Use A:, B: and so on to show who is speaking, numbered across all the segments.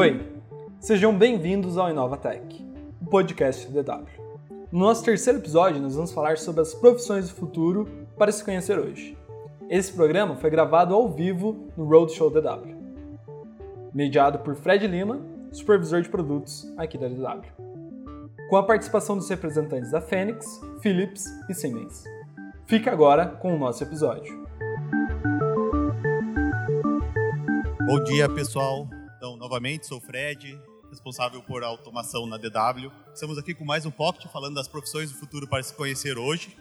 A: Oi, sejam bem-vindos ao InovaTech, o podcast DW. No nosso terceiro episódio, nós vamos falar sobre as profissões do futuro para se conhecer hoje. Esse programa foi gravado ao vivo no Roadshow DW, mediado por Fred Lima, supervisor de produtos aqui da DW, com a participação dos representantes da Fênix, Philips e Siemens. Fica agora com o nosso episódio.
B: Bom dia, pessoal. Então, novamente, sou o Fred, responsável por automação na DW. Estamos aqui com mais um Pocket falando das profissões do futuro para se conhecer hoje.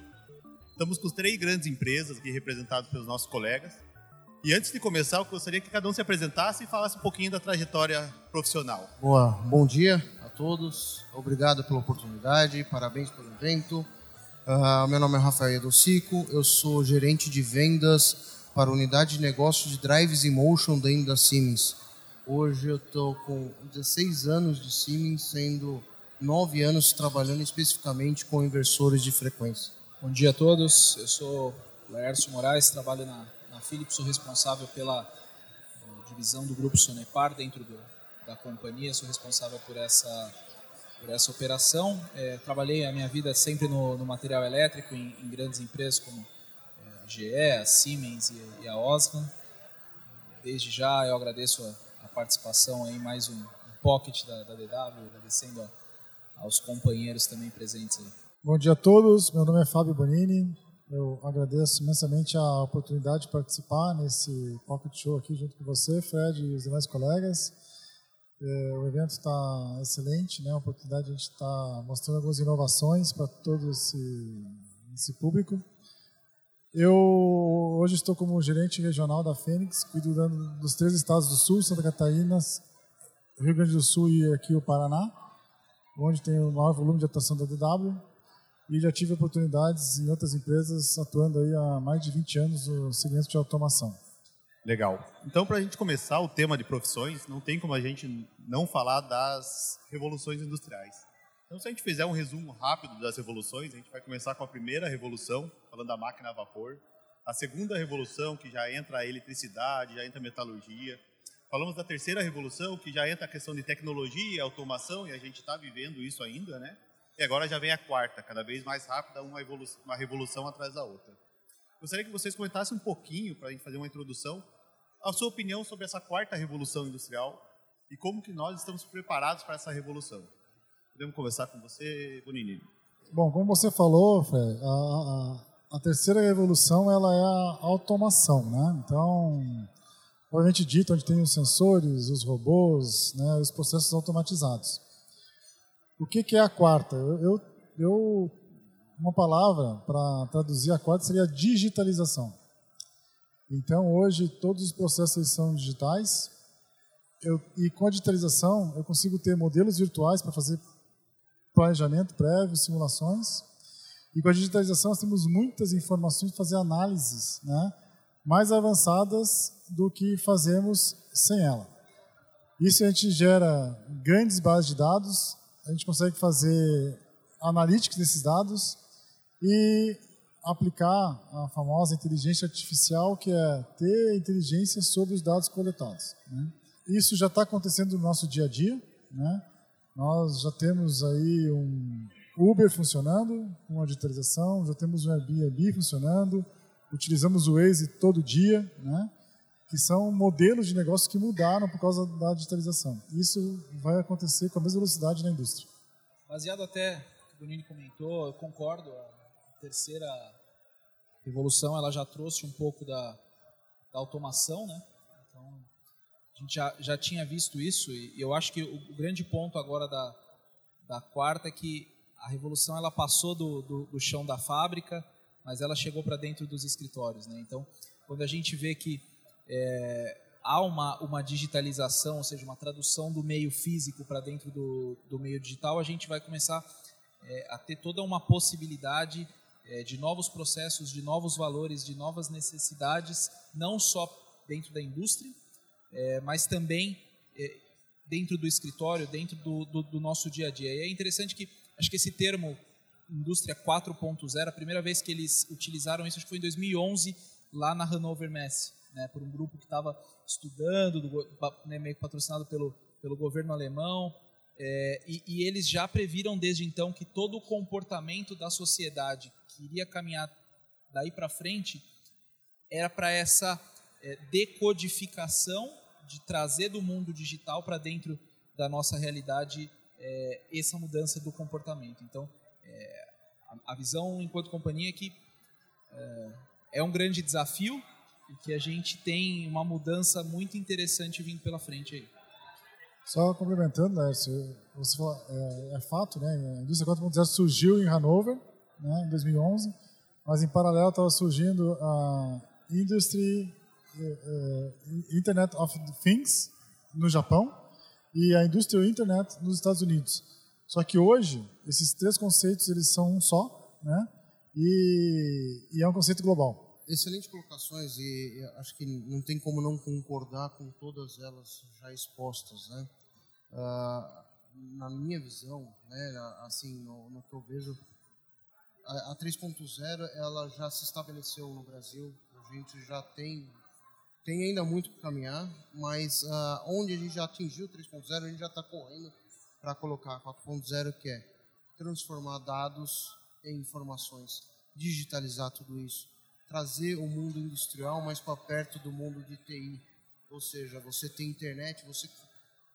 B: Estamos com três grandes empresas aqui representadas pelos nossos colegas. E antes de começar, eu gostaria que cada um se apresentasse e falasse um pouquinho da trajetória profissional.
C: Boa, bom dia a todos. Obrigado pela oportunidade, parabéns pelo evento. Uh, meu nome é Rafael Edocico, eu sou gerente de vendas para a unidade de negócios de Drives e Motion dentro da Siemens. Hoje eu estou com 16 anos de Siemens, sendo 9 anos trabalhando especificamente com inversores de frequência.
D: Bom dia a todos, eu sou Laércio Moraes, trabalho na, na Philips, sou responsável pela uh, divisão do grupo Sonepar dentro do, da companhia, sou responsável por essa, por essa operação. É, trabalhei a minha vida sempre no, no material elétrico, em, em, grandes empresas como é, a GE, a Siemens e, e, a Osram. Desde já eu agradeço a, a participação em mais um, um pocket da, da DW, agradecendo a, aos companheiros também presentes aí.
E: Bom dia a todos, meu nome é Fábio Bonini. Eu agradeço imensamente a oportunidade de participar nesse Pocket Show aqui junto com você, Fred e os demais colegas. É, o evento está excelente, né? A oportunidade de a gente estar tá mostrando algumas inovações para todo esse, esse público. Eu hoje estou como gerente regional da Fênix, cuido dos três estados do Sul, Santa Catarina, Rio Grande do Sul e aqui o Paraná, onde tem o maior volume de atuação da DW e já tive oportunidades em outras empresas atuando aí há mais de 20 anos no segmento de automação.
B: Legal. Então, para a gente começar o tema de profissões, não tem como a gente não falar das revoluções industriais. Então, se a gente fizer um resumo rápido das revoluções, a gente vai começar com a primeira revolução, falando da máquina a vapor. A segunda revolução, que já entra a eletricidade, já entra a metalurgia. Falamos da terceira revolução, que já entra a questão de tecnologia automação, e a gente está vivendo isso ainda, né? E agora já vem a quarta, cada vez mais rápida, uma, evolução, uma revolução atrás da outra. Gostaria que vocês comentassem um pouquinho, para a gente fazer uma introdução, a sua opinião sobre essa quarta revolução industrial e como que nós estamos preparados para essa revolução. Podemos conversar com você, Bonini?
E: Bom, como você falou, Fred, a, a, a, terceira revolução ela é a automação, né? Então, provavelmente dito, onde tem os sensores, os robôs, né, os processos automatizados. O que, que é a quarta? Eu, eu, eu uma palavra para traduzir a quarta seria digitalização. Então, hoje, todos os processos são digitais. Eu, e com a digitalização, eu consigo ter modelos virtuais para fazer planejamento prévio, simulações. E com a digitalização, nós temos muitas informações para fazer análises né, mais avançadas do que fazemos sem ela. Isso a gente gera grandes bases de dados, a gente consegue fazer analytics desses dados e aplicar a famosa inteligência artificial, que é ter inteligência sobre os dados coletados. Né? Isso já está acontecendo no nosso dia a dia. Né? Nós já temos aí um Uber funcionando com a digitalização, já temos um Airbnb funcionando, utilizamos o Waze todo dia, né? que são modelos de negócio que mudaram por causa da digitalização. Isso vai acontecer com a mesma velocidade na indústria.
D: Baseado até que o Bonini comentou, eu concordo. A terceira revolução ela já trouxe um pouco da, da automação, né? A gente já, já tinha visto isso e eu acho que o, o grande ponto agora da, da quarta é que a revolução ela passou do, do, do chão da fábrica, mas ela chegou para dentro dos escritórios, né? Então quando a gente vê que é, há uma, uma digitalização, ou seja, uma tradução do meio físico para dentro do, do meio digital, a gente vai começar é, a ter toda uma possibilidade é, de novos processos, de novos valores, de novas necessidades, não só dentro da indústria, é, mas também é, dentro do escritório, dentro do, do, do, nosso dia a dia. E é interessante que, acho que esse termo indústria 4.0, a primeira vez que eles utilizaram isso, acho que foi em 2011, lá na Hannover Messe né, por um grupo que estava estudando, do, né, meio patrocinado pelo, pelo governo alemão, é, e, e, eles já previram desde então que todo o comportamento da sociedade que iria caminhar daí para frente era para essa é, decodificação de trazer do mundo digital para dentro da nossa realidade é, essa mudança do comportamento. Então, é, a, a, visão enquanto companhia é que é, é um grande desafio e que a gente tem uma mudança muito interessante vindo pela frente aí.
E: Só complementando, Lércio, você falou, é, é, fato, né? A indústria 4.0 surgiu em Hanover, né, em 2011, mas em paralelo estava surgindo a Industry Internet of Things no Japão e a Industrial Internet nos Estados Unidos. Só que hoje esses três conceitos eles são um só, né? E, e é um conceito global.
C: Excelentes colocações e acho que não tem como não concordar com todas elas já expostas, né? Uh, na minha visão, né, assim, no, no que eu vejo, a, a 3.0 ela já se estabeleceu no Brasil, a gente já tem tem ainda muito para caminhar, mas uh, onde a gente já atingiu 3.0, a gente já está correndo para colocar 4.0, que é transformar dados em informações, digitalizar tudo isso, trazer o mundo industrial mais para perto do mundo de TI, ou seja, você tem internet, você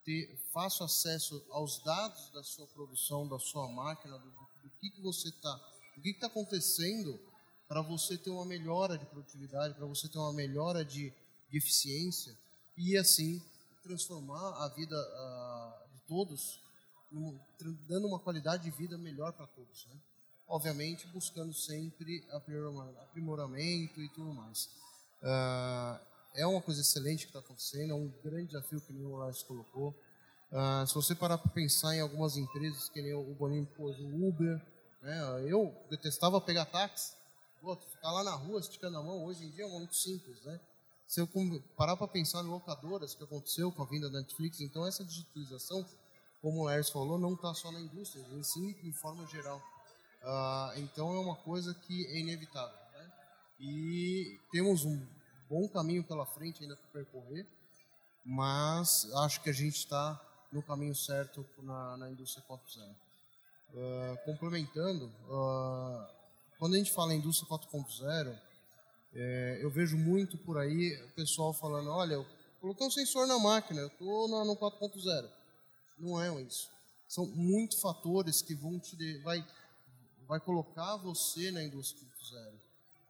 C: ter fácil acesso aos dados da sua produção, da sua máquina, do, do que, que você está, o que está acontecendo para você ter uma melhora de produtividade, para você ter uma melhora de eficiência e assim transformar a vida uh, de todos, dando uma qualidade de vida melhor para todos. Né? Obviamente, buscando sempre aprimoramento e tudo mais. Uh, é uma coisa excelente que está acontecendo, é um grande desafio que o Lars colocou. Uh, se você parar para pensar em algumas empresas, que nem o Boninho pôs o Uber, né? eu detestava pegar táxi, Pô, ficar lá na rua esticando a mão, hoje em dia é muito simples, né? Se eu parar para pensar em locadoras que aconteceu com a vinda da Netflix, então essa digitalização, como o Lars falou, não está só na indústria, em sim de forma geral. Uh, então é uma coisa que é inevitável. Né? E temos um bom caminho pela frente ainda para percorrer, mas acho que a gente está no caminho certo na, na indústria 4.0. Uh, ah, complementando, uh, quando a gente fala em indústria 4.0, é, eu vejo muito por aí o pessoal falando, olha, eu coloquei um sensor na máquina, eu estou no 4.0. Não é isso. São muitos fatores que vão te vai, vai colocar você na indústria 4.0.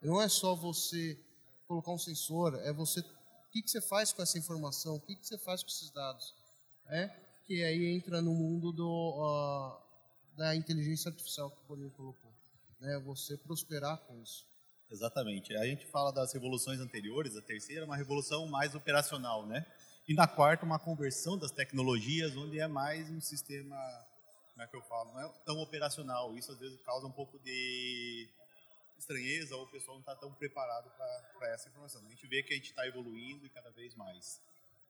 C: Não é só você colocar um sensor, é você o que, que você faz com essa informação, o que, que você faz com esses dados. É que aí entra no mundo do, uh, da inteligência artificial que o Boninho colocou. Né? Você prosperar com isso.
B: Exatamente. A gente fala das revoluções anteriores, a terceira é uma revolução mais operacional, né? E na quarta, uma conversão das tecnologias, onde é mais um sistema, como é que eu falo, não é tão operacional. Isso às vezes causa um pouco de estranheza ou o pessoal não está tão preparado para essa informação. A gente vê que a gente está evoluindo e cada vez mais.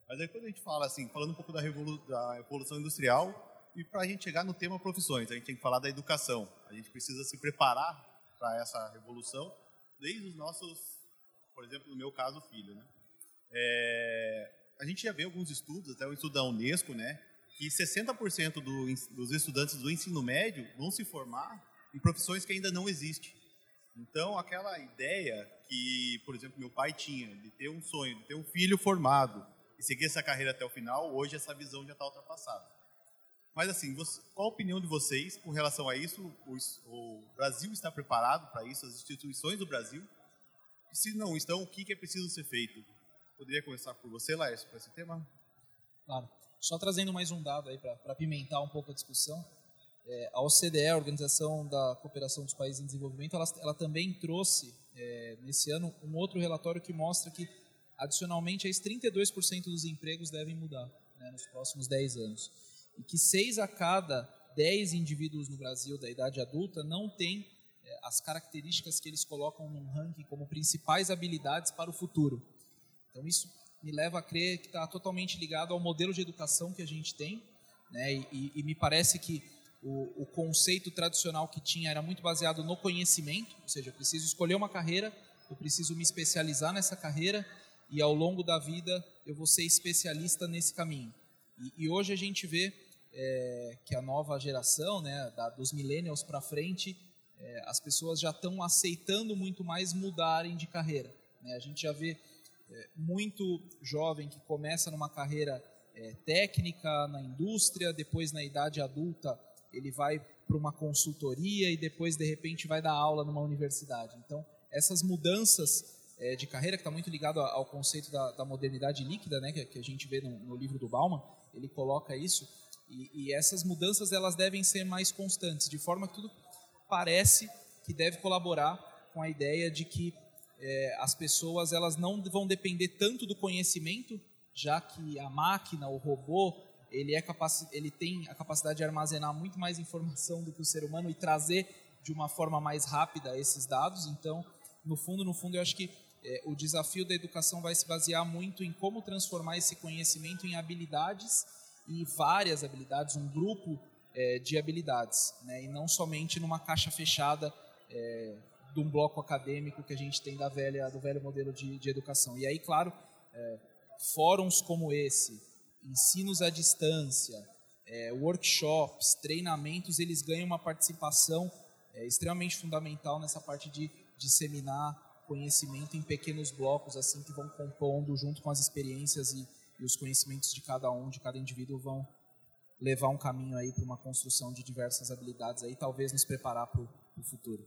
B: Mas aí quando a gente fala assim, falando um pouco da, revolu da evolução industrial, e para a gente chegar no tema profissões, a gente tem que falar da educação. A gente precisa se preparar para essa revolução desde os nossos, por exemplo, no meu caso, filho, né? É, a gente já vê alguns estudos, até o estudo da Unesco, né, que 60% do, dos estudantes do ensino médio vão se formar em profissões que ainda não existem. Então, aquela ideia que, por exemplo, meu pai tinha de ter um sonho, de ter um filho formado e seguir essa carreira até o final, hoje essa visão já está ultrapassada. Mas assim, você, qual a opinião de vocês com relação a isso? O, o Brasil está preparado para isso? As instituições do Brasil? Se não estão, o que, que é preciso ser feito? Poderia começar por você, Laércio, para esse tema?
D: Claro. Só trazendo mais um dado aí para pimentar um pouco a discussão. É, a OCDE, a Organização da Cooperação dos Países em Desenvolvimento, ela, ela também trouxe é, nesse ano um outro relatório que mostra que, adicionalmente, 32% dos empregos devem mudar né, nos próximos 10 anos e que seis a cada dez indivíduos no Brasil da idade adulta não têm é, as características que eles colocam num ranking como principais habilidades para o futuro. Então isso me leva a crer que está totalmente ligado ao modelo de educação que a gente tem, né? E, e me parece que o, o, conceito tradicional que tinha era muito baseado no conhecimento, ou seja, eu preciso escolher uma carreira, eu preciso me especializar nessa carreira e ao longo da vida eu vou ser especialista nesse caminho. E, e hoje a gente vê é, que a nova geração, né, da, dos millennials para frente, é, as pessoas já estão aceitando muito mais mudarem de carreira. Né? A gente já vê é, muito jovem que começa numa carreira é, técnica na indústria, depois na idade adulta ele vai para uma consultoria e depois de repente vai dar aula numa universidade. Então essas mudanças é, de carreira que está muito ligado ao conceito da, da modernidade líquida, né, que, a gente vê no, no, livro do Bauman, ele coloca isso e, e essas mudanças elas devem ser mais constantes, de forma que tudo parece que deve colaborar com a ideia de que é, as pessoas elas não vão depender tanto do conhecimento, já que a máquina, o robô, ele, é ele tem a capacidade de armazenar muito mais informação do que o ser humano e trazer de uma forma mais rápida esses dados. Então, no fundo, no fundo, eu acho que é, o desafio da educação vai se basear muito em como transformar esse conhecimento em habilidades e várias habilidades, um grupo é, de habilidades, né? e não somente numa caixa fechada é, de um bloco acadêmico que a gente tem da velha, do velho modelo de, de educação. E aí, claro, é, fóruns como esse, ensinos à distância, é, workshops, treinamentos, eles ganham uma participação é, extremamente fundamental nessa parte de disseminar conhecimento em pequenos blocos, assim que vão compondo junto com as experiências e, e os conhecimentos de cada um, de cada indivíduo, vão levar um caminho aí para uma construção de diversas habilidades aí, talvez nos preparar para o futuro.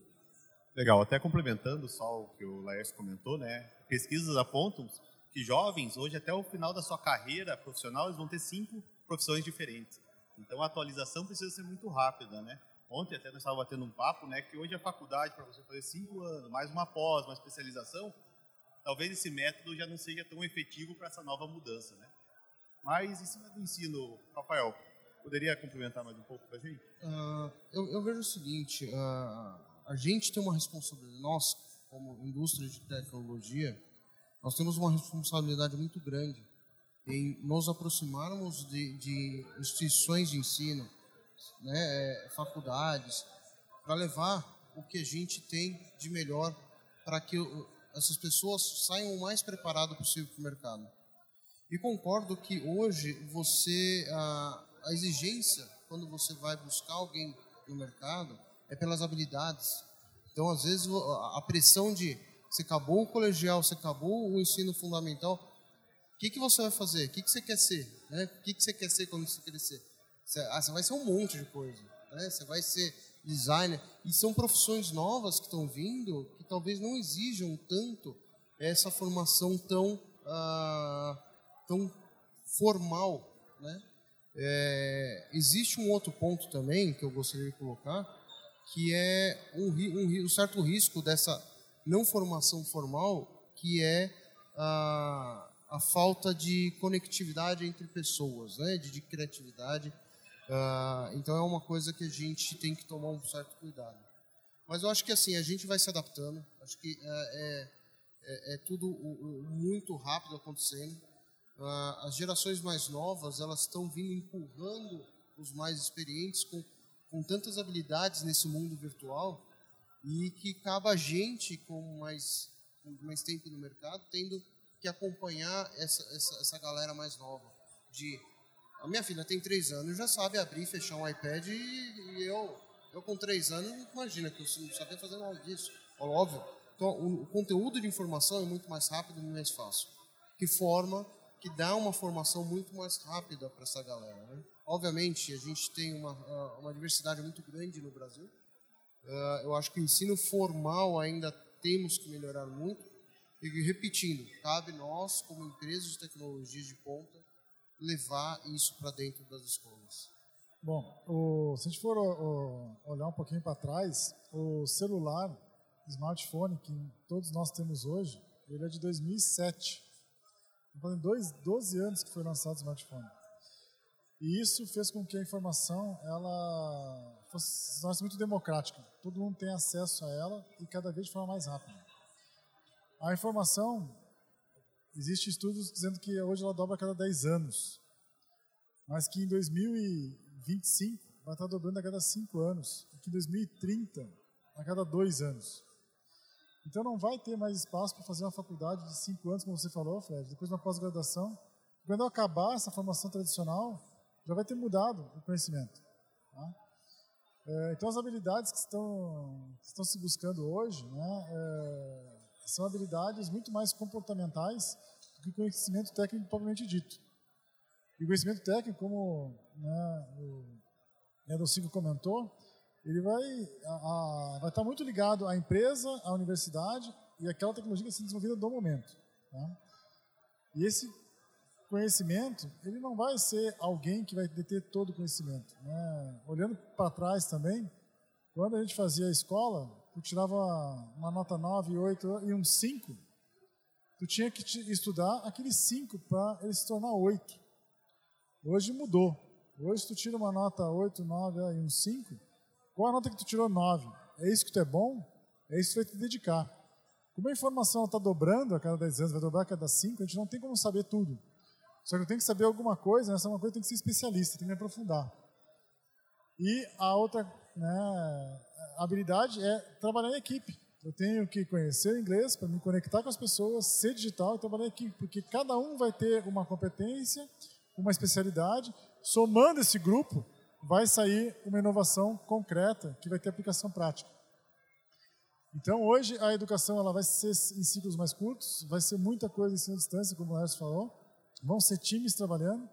B: Legal, até complementando só o que o Laércio comentou, né? Pesquisas apontam que jovens, hoje até o final da sua carreira profissional, eles vão ter cinco profissões diferentes. Então a atualização precisa ser muito rápida, né? Ontem até nós estávamos batendo um papo, né? Que hoje a faculdade, para você fazer cinco anos, mais uma pós, uma especialização, talvez esse método já não seja tão efetivo para essa nova mudança, né? Mas em cima do ensino, Rafael, Poderia complementar mais um pouco para a gente?
C: Uh, eu, eu, vejo o seguinte, uh, a gente tem uma responsabilidade, nós, como indústria de tecnologia, nós temos uma responsabilidade muito grande em nos aproximarmos de, de instituições de ensino, né, é, faculdades, para levar o que a gente tem de melhor para que essas pessoas saiam o mais preparado possível para o mercado. E concordo que hoje você, ah, a exigência, quando você vai buscar alguém no mercado, é pelas habilidades. Então, às vezes, a pressão de você acabou o colegial, você acabou o ensino fundamental, o que, que você vai fazer? O que, que você quer ser? Né? O que, que você quer ser quando você crescer? Você, ah, você vai ser um monte de coisa. Né? Você vai ser designer. E são profissões novas que estão vindo que talvez não exijam tanto essa formação tão, ah, tão formal, né? É, existe um outro ponto também que eu gostaria de colocar, que é um, um, um certo risco dessa não formação formal, que é a, a falta de conectividade entre pessoas, né, de, de criatividade. Uh, então é uma coisa que a gente tem que tomar um certo cuidado. Mas eu acho que assim a gente vai se adaptando. Acho que é, é, é tudo muito rápido acontecendo. Ah, as gerações mais novas elas estão vindo empurrando os mais experientes com, com tantas habilidades nesse mundo virtual e que acaba a gente com mais, com mais tempo no mercado tendo que acompanhar essa, essa, essa galera mais nova. De a minha filha tem três anos, já sabe abrir e fechar um iPad e, e eu, eu com três anos, imagina que eu não sabia fazer nada disso. Óbvio. Então, o, o conteúdo de informação é muito mais rápido e mais fácil. Que forma que dá uma formação muito mais rápida para essa galera. Né? Obviamente, a gente tem uma, uma diversidade muito grande no Brasil. Uh, eu acho que o ensino formal ainda temos que melhorar muito. E repetindo, cabe nós, como empresas de tecnologia de ponta, levar isso para dentro das escolas.
E: Bom, o, se a gente for o, olhar um pouquinho para trás, o celular, smartphone que todos nós temos hoje, ele é de 2007. Fazem dois, 12 anos que foi lançado o smartphone. E isso fez com que a informação ela fosse muito democrática. Todo mundo tem acesso a ela e cada vez de forma mais rápida. A informação, existe estudos dizendo que hoje ela dobra a cada 10 anos, mas que em 2025 vai estar dobrando a cada 5 anos, e que em 2030 a cada 2 anos. Então não vai ter mais espaço para fazer uma faculdade de cinco anos, como você falou, Fred, depois uma pós-graduação, quando acabar essa formação tradicional, já vai ter mudado o conhecimento. Tá? É, então, as habilidades que estão, que estão se buscando hoje né, é, são habilidades muito mais comportamentais do que conhecimento técnico propriamente dito. E o conhecimento técnico, como né, o Edocico comentou, ele vai, a, a, vai estar muito ligado à empresa, à universidade e àquela tecnologia que está sendo desenvolvida no momento. Tá? E esse conhecimento, ele não vai ser alguém que vai deter todo o conhecimento. Né? Olhando para trás também, quando a gente fazia a escola, tu tirava uma nota 9, 8 e um 5, tu tinha que estudar aqueles 5 para ele se tornar 8. Hoje mudou. Hoje tu tira uma nota 8, 9 e um 5, qual a nota que tu tirou 9? É isso que tu é bom? É isso que tu vai te dedicar. Como a informação está dobrando a cada 10 anos, vai dobrar a cada 5, a gente não tem como saber tudo. Só que eu tenho que saber alguma coisa, essa é uma coisa tem que ser especialista, tem que me aprofundar. E a outra né, habilidade é trabalhar em equipe. Eu tenho que conhecer o inglês para me conectar com as pessoas, ser digital e trabalhar em equipe, porque cada um vai ter uma competência, uma especialidade. Somando esse grupo, vai sair uma inovação concreta que vai ter aplicação prática. Então, hoje, a educação ela vai ser em ciclos mais curtos, vai ser muita coisa em distância, como o Lars falou vão ser times trabalhando.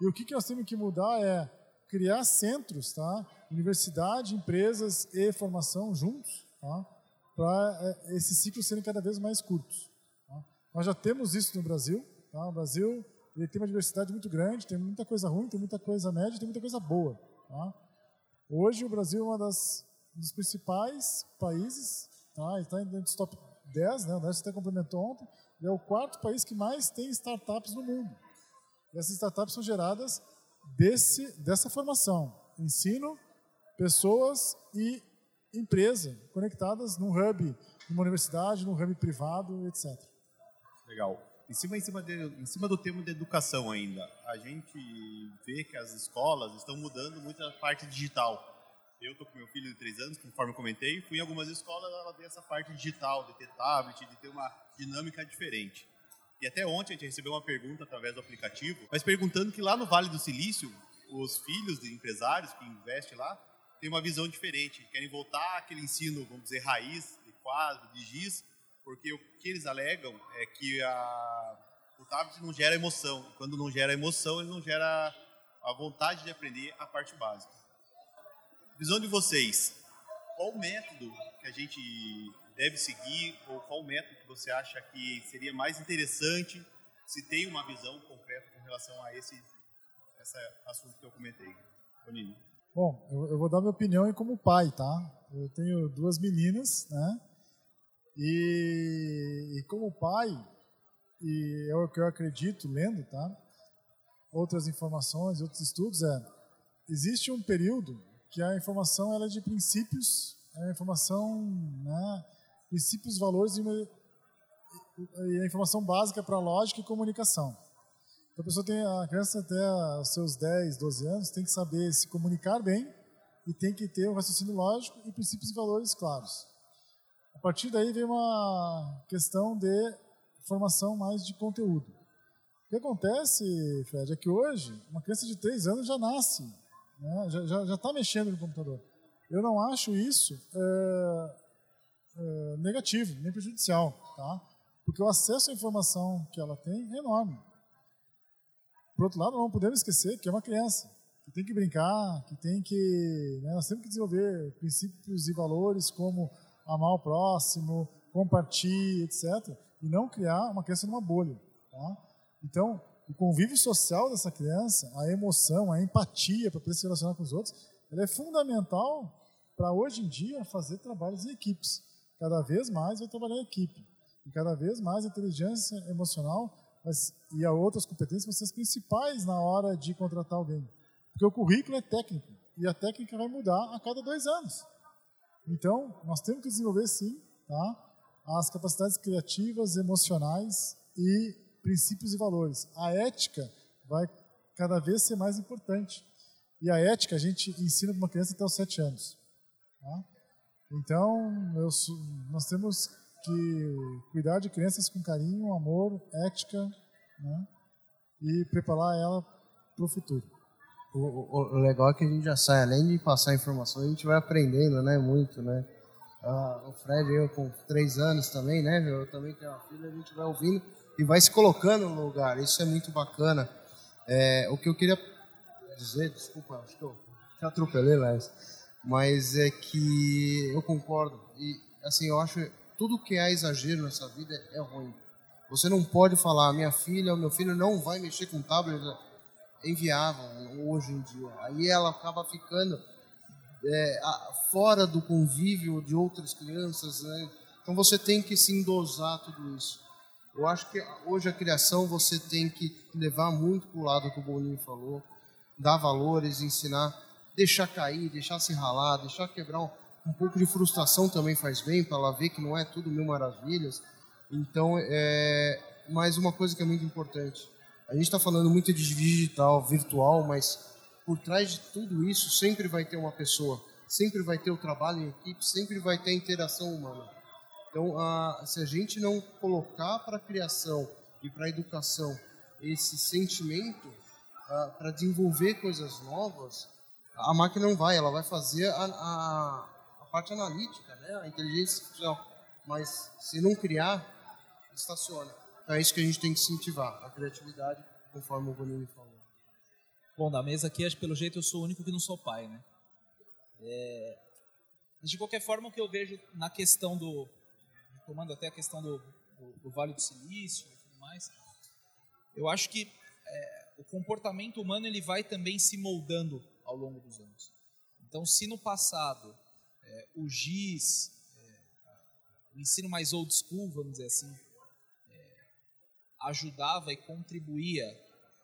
E: E o que, que nós temos que mudar é criar centros, tá? Universidade, empresas e formação juntos, tá? Para é, esses ciclos serem cada vez mais curtos. Tá? Nós já temos isso no Brasil. Tá? O Brasil ele tem uma diversidade muito grande, tem muita coisa ruim, tem muita coisa média, tem muita coisa boa. Tá? Hoje o Brasil é das um dos principais países, tá? está dentro dos top 10, né? o Nelson até complementou ontem, é o quarto país que mais tem startups no mundo. E essas startups são geradas desse, dessa formação: ensino, pessoas e empresa conectadas num hub, numa universidade, num hub privado, etc.
B: Legal. Em cima, em, cima de, em cima do tema da educação ainda, a gente vê que as escolas estão mudando muito a parte digital. Eu estou com meu filho de três anos, conforme eu comentei, fui em algumas escolas, ela tem essa parte digital, de ter tablet, de ter uma dinâmica diferente. E até ontem a gente recebeu uma pergunta através do aplicativo, mas perguntando que lá no Vale do Silício, os filhos de empresários que investem lá têm uma visão diferente, querem voltar àquele ensino, vamos dizer, raiz, de quadro, de giz, porque o que eles alegam é que a, o tablet não gera emoção. Quando não gera emoção, ele não gera a vontade de aprender a parte básica visão de vocês, qual o método que a gente deve seguir ou qual método que você acha que seria mais interessante se tem uma visão concreta com relação a esse, esse assunto que eu comentei? Bonini.
E: Bom, eu, eu, vou dar minha opinião como pai, tá? Eu tenho duas meninas, né? E, e como pai, e é o que eu acredito lendo, tá? Outras informações, outros estudos é existe um período que a informação ela é de princípios, é a informação, né, princípios, valores e, uma, e a informação básica para lógica e comunicação. Então a pessoa tem, a criança até os seus 10, 12 anos tem que saber se comunicar bem e tem que ter um raciocínio lógico e princípios e valores claros. A partir daí vem uma questão de formação mais de conteúdo. O que acontece, Fred, é que hoje uma criança de 3 anos já nasce né? já está mexendo no computador. Eu não acho isso é, é, negativo, nem prejudicial, tá? porque o acesso à informação que ela tem é enorme. Por outro lado, não podemos esquecer que é uma criança, que tem que brincar, que tem que. Né, nós temos que desenvolver princípios e valores como amar o próximo, compartilhar, etc. E não criar uma criança numa bolha. Tá? Então, o convívio social dessa criança, a emoção, a empatia para poder se relacionar com os outros, ela é fundamental para hoje em dia fazer trabalhos em equipes. Cada vez mais vai trabalhar em equipe. E cada vez mais a inteligência emocional mas, e a outras competências vão ser as principais na hora de contratar alguém. Porque o currículo é técnico e a técnica vai mudar a cada dois anos. Então, nós temos que desenvolver sim tá, as capacidades criativas, emocionais e princípios e valores. A ética vai cada vez ser mais importante. E a ética a gente ensina para uma criança até os sete anos. Tá? Então, eu, nós temos que cuidar de crianças com carinho, amor, ética, né? e preparar ela para o futuro.
C: O, legal é que a gente já sai, além de passar informação, a gente vai aprendendo, né? Muito, né? Ah, o Fred, eu com três anos também, né? Eu também tenho uma filha, a gente vai ouvindo e vai se colocando no lugar. Isso é muito bacana. É, o que eu queria dizer, desculpa, acho que eu te atropelei, Léo, mas é que eu concordo. E, assim, eu acho tudo que é exagero nessa vida é ruim. Você não pode falar, minha filha, meu filho não vai mexer com tablet, é hoje em dia. Aí ela acaba ficando é, fora do convívio de outras crianças, né? Então você tem que se endosar tudo isso. Eu acho que hoje a criação você tem que levar muito para o lado que o Boninho falou, dar valores, ensinar, deixar cair, deixar se ralar, deixar quebrar um, um pouco de frustração também faz bem para ela ver que não é tudo mil maravilhas. Então, é mais uma coisa que é muito importante. A gente está falando muito de digital, virtual, mas por trás de tudo isso sempre vai ter uma pessoa, sempre vai ter o trabalho em equipe, sempre vai ter a interação humana. Então, a, se a gente não colocar para a criação e para a educação esse sentimento para desenvolver coisas novas, a máquina não vai, ela vai fazer a, a, a parte analítica, né? a inteligência artificial. Mas se não criar, estaciona. Então é isso que a gente tem que incentivar, a criatividade, conforme o Bonini falou.
D: Bom, da mesa aqui, acho que pelo jeito eu sou o único que não sou pai, né? É... De qualquer forma, o que eu vejo na questão do, tomando até a questão do, do, do Vale do Silício e tudo mais, eu acho que é, o comportamento humano ele vai também se moldando ao longo dos anos. Então, se no passado é, o GIS, é, o ensino mais old school, vamos dizer assim, é, ajudava e contribuía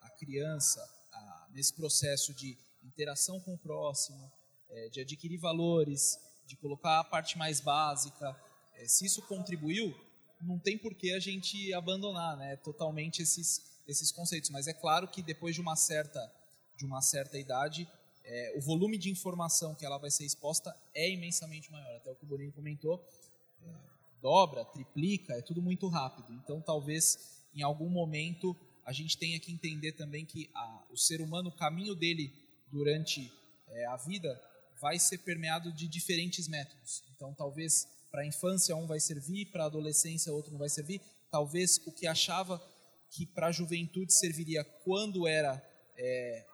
D: a criança a, nesse processo de interação com o próximo, é, de adquirir valores, de colocar a parte mais básica, é, se isso contribuiu, não tem por que a gente abandonar né, totalmente esses, esses conceitos. Mas é claro que depois de uma certa, de uma certa idade, é, o volume de informação que ela vai ser exposta é imensamente maior. Até o que o Boninho comentou, é, dobra, triplica, é tudo muito rápido. Então, talvez em algum momento a gente tenha que entender também que a, o ser humano, o caminho dele durante é, a vida vai ser permeado de diferentes métodos. Então, talvez para a infância um vai servir, para a adolescência outro não vai servir. Talvez o que achava que para a juventude serviria quando era é,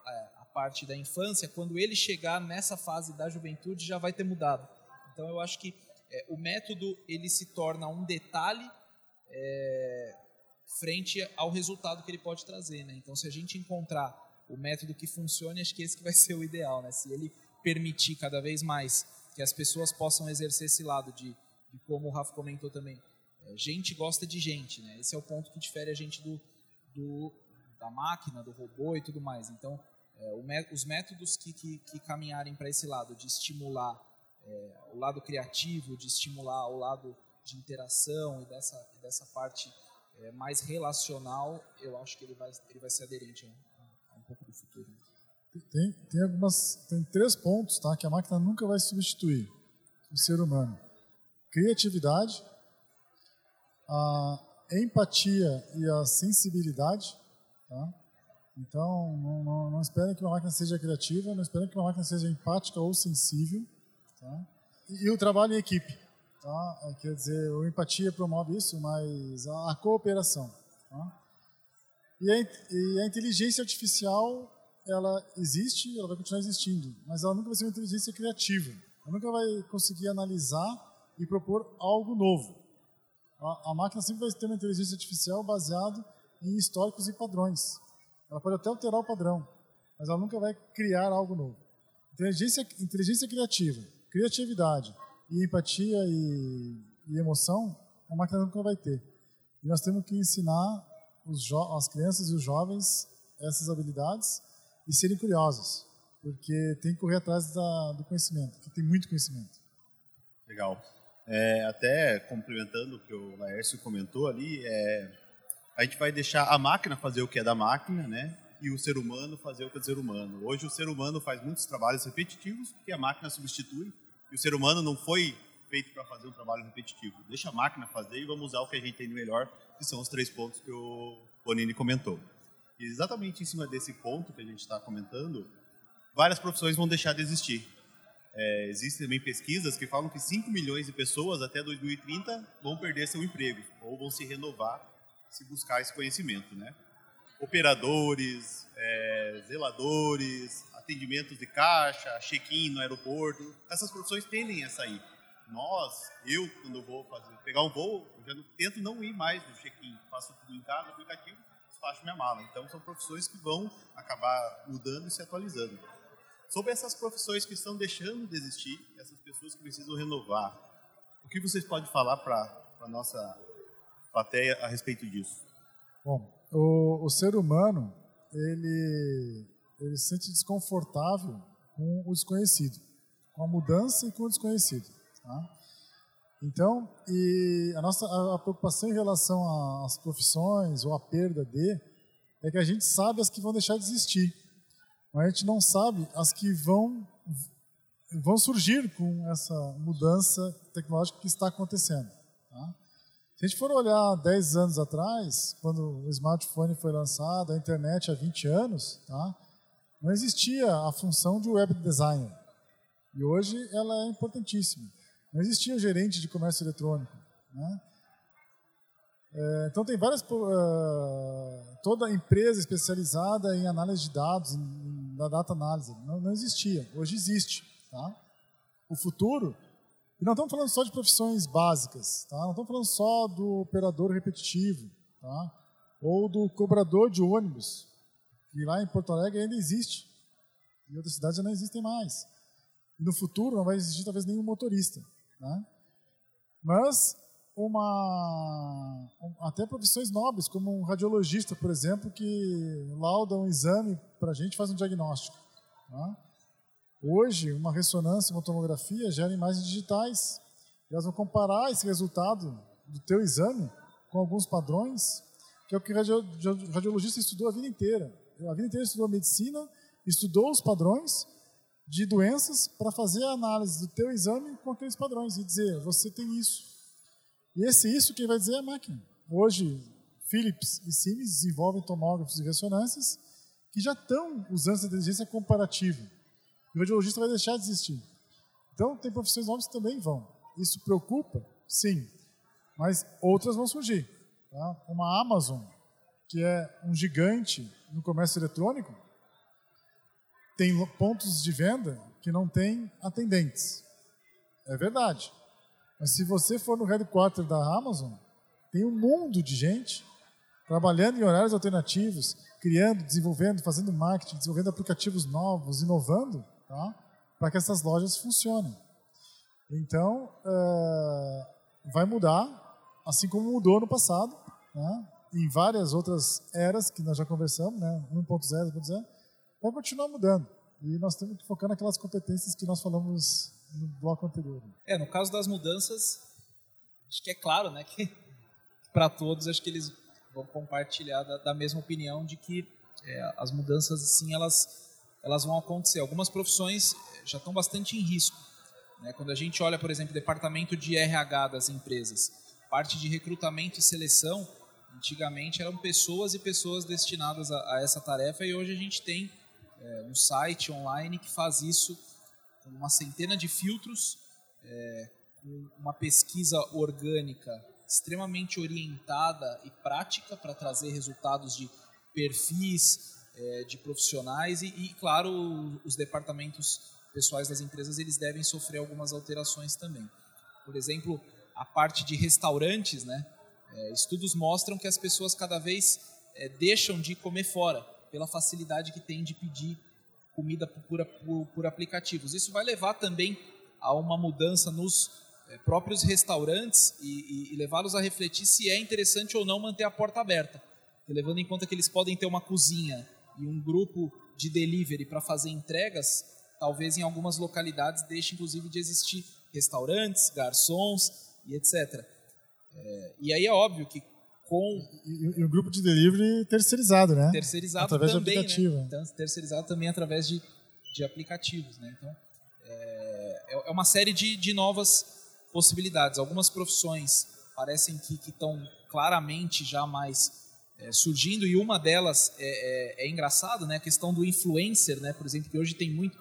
D: parte da infância, quando ele chegar nessa fase da juventude já vai ter mudado. Então eu acho que é, o método ele se torna um detalhe é, frente ao resultado que ele pode trazer. Né? Então se a gente encontrar o método que funcione, acho que esse que vai ser o ideal. Né? Se ele permitir cada vez mais que as pessoas possam exercer esse lado de e como o Rafa comentou também, é, gente gosta de gente, né? Esse é o ponto que difere a gente do, do da máquina, do robô e tudo mais. Então, é, os métodos que, que, que caminharem para esse lado, de estimular é, o lado criativo, de estimular o lado de interação e dessa, e dessa parte é, mais relacional, eu acho que ele vai, ele vai ser aderente a, a um pouco do futuro.
E: Tem, tem, algumas, tem três pontos tá, que a máquina nunca vai substituir o ser humano criatividade, a empatia e a sensibilidade. Tá? Então, não, não, não esperem que uma máquina seja criativa, não esperem que uma máquina seja empática ou sensível. Tá? E, e, o trabalho em equipe. Tá? É, quer dizer, a empatia promove isso, mas a, a cooperação. Tá? E, a, e a inteligência artificial, ela existe, ela vai continuar existindo, mas ela nunca vai ser uma inteligência criativa. Ela nunca vai conseguir analisar e propor algo novo. A, a máquina sempre vai ter uma inteligência artificial baseada em históricos e padrões. Ela pode até alterar o padrão, mas ela nunca vai criar algo novo. Inteligência, inteligência criativa, criatividade e empatia e, e emoção, a máquina nunca vai ter. E nós temos que ensinar as crianças e os jovens essas habilidades e serem curiosos, porque tem que correr atrás da, do conhecimento, que tem muito conhecimento.
B: Legal. É, até complementando o que o Laércio comentou ali, é, a gente vai deixar a máquina fazer o que é da máquina, né? E o ser humano fazer o que é do ser humano. Hoje o ser humano faz muitos trabalhos repetitivos que a máquina substitui. E o ser humano não foi feito para fazer um trabalho repetitivo. Deixa a máquina fazer e vamos usar o que a gente tem de melhor, que são os três pontos que o Bonini comentou. E exatamente em cima desse ponto que a gente está comentando, várias profissões vão deixar de existir. É, existem também pesquisas que falam que 5 milhões de pessoas até 2030 vão perder seu emprego ou vão se renovar se buscar esse conhecimento, né? Operadores, é, zeladores, atendimentos de caixa, check-in no aeroporto, essas profissões tendem a sair. Nós, eu, quando eu vou fazer, pegar um voo, eu já não, tento não ir mais no check-in, faço tudo em casa, aplicativo, despacho minha mala. Então, são profissões que vão acabar mudando e se atualizando. Sobre essas profissões que estão deixando de existir, essas pessoas que precisam renovar, o que vocês podem falar para a nossa plateia a respeito disso?
E: Bom, o, o ser humano, ele, ele se sente desconfortável com o desconhecido, com a mudança e com o desconhecido. Tá? Então, e a nossa a, a preocupação em relação às profissões ou à perda de é que a gente sabe as que vão deixar de existir, mas a gente não sabe as que vão vão surgir com essa mudança tecnológica que está acontecendo. Tá? Se a gente for olhar 10 anos atrás, quando o smartphone foi lançado, a internet há 20 anos, tá? não existia a função de web designer. E hoje ela é importantíssima. Não existia gerente de comércio eletrônico. Né? É, então tem várias uh, toda empresa especializada em análise de dados, em, na data análise, não, não existia. Hoje existe. Tá? O futuro e não estamos falando só de profissões básicas, tá? não estamos falando só do operador repetitivo, tá? ou do cobrador de ônibus, que lá em Porto Alegre ainda existe, e outras cidades já não existem mais. E no futuro não vai existir talvez nenhum motorista. Né? Mas uma até profissões nobres, como um radiologista, por exemplo, que lauda um exame para a gente faz um diagnóstico. Tá? Hoje, uma ressonância, uma tomografia gera imagens digitais. Elas vão comparar esse resultado do teu exame com alguns padrões, que é o que o radiologista estudou a vida inteira. A vida inteira estudou medicina, estudou os padrões de doenças para fazer a análise do teu exame com aqueles padrões e dizer, você tem isso. E esse isso quem vai dizer é a máquina. Hoje, Philips e Siemens desenvolvem tomógrafos e ressonâncias que já estão usando essa inteligência comparativa o radiologista vai deixar de existir. Então, tem profissões novas que também vão. Isso preocupa? Sim. Mas outras vão surgir. Tá? Uma Amazon, que é um gigante no comércio eletrônico, tem pontos de venda que não tem atendentes. É verdade. Mas se você for no headquarter da Amazon, tem um mundo de gente trabalhando em horários alternativos, criando, desenvolvendo, fazendo marketing, desenvolvendo aplicativos novos, inovando tá? para que essas lojas funcionem. Então, uh, vai mudar, assim como mudou no passado, né? em várias outras eras que nós já conversamos, né? 1.0, 2.0, vai continuar mudando. E nós temos que focar naquelas competências que nós falamos no bloco anterior.
D: É, no caso das mudanças, acho que é claro, né, que para todos, acho que eles vão compartilhar da, da mesma opinião de que é, as mudanças, sim, elas elas vão acontecer. Algumas profissões eh, já estão bastante em risco. Né? Quando a gente olha, por exemplo, o departamento de RH das empresas, parte de recrutamento e seleção, antigamente eram pessoas e pessoas destinadas a, a essa tarefa e hoje a gente tem é, um site online que faz isso com uma centena de filtros, é, com uma pesquisa orgânica extremamente orientada e prática para trazer resultados de perfis, é, de profissionais e, e, claro, os departamentos pessoais das empresas eles devem sofrer algumas alterações também. Por exemplo, a parte de restaurantes, né? É, estudos mostram que as pessoas cada vez é, deixam de comer fora pela facilidade que tem de pedir comida por, por, por aplicativos. Isso vai levar também a uma mudança nos é, próprios restaurantes e, e, e levá-los a refletir se é interessante ou não manter a porta aberta, levando em conta que eles podem ter uma cozinha e um grupo de delivery para fazer entregas, talvez em algumas localidades deixe inclusive de existir restaurantes, garçons e etc. É, e aí é óbvio que com
E: e, e, o grupo de delivery terceirizado, né?
D: Terceirizado através também, de aplicativo. Né? Então, terceirizado também através de, de aplicativos, né? Então é, é, é uma série de, de novas possibilidades. Algumas profissões parecem que estão claramente já mais é, surgindo e uma delas é, é, é engraçado, né? A questão do influencer, né? Por exemplo, que hoje tem muito.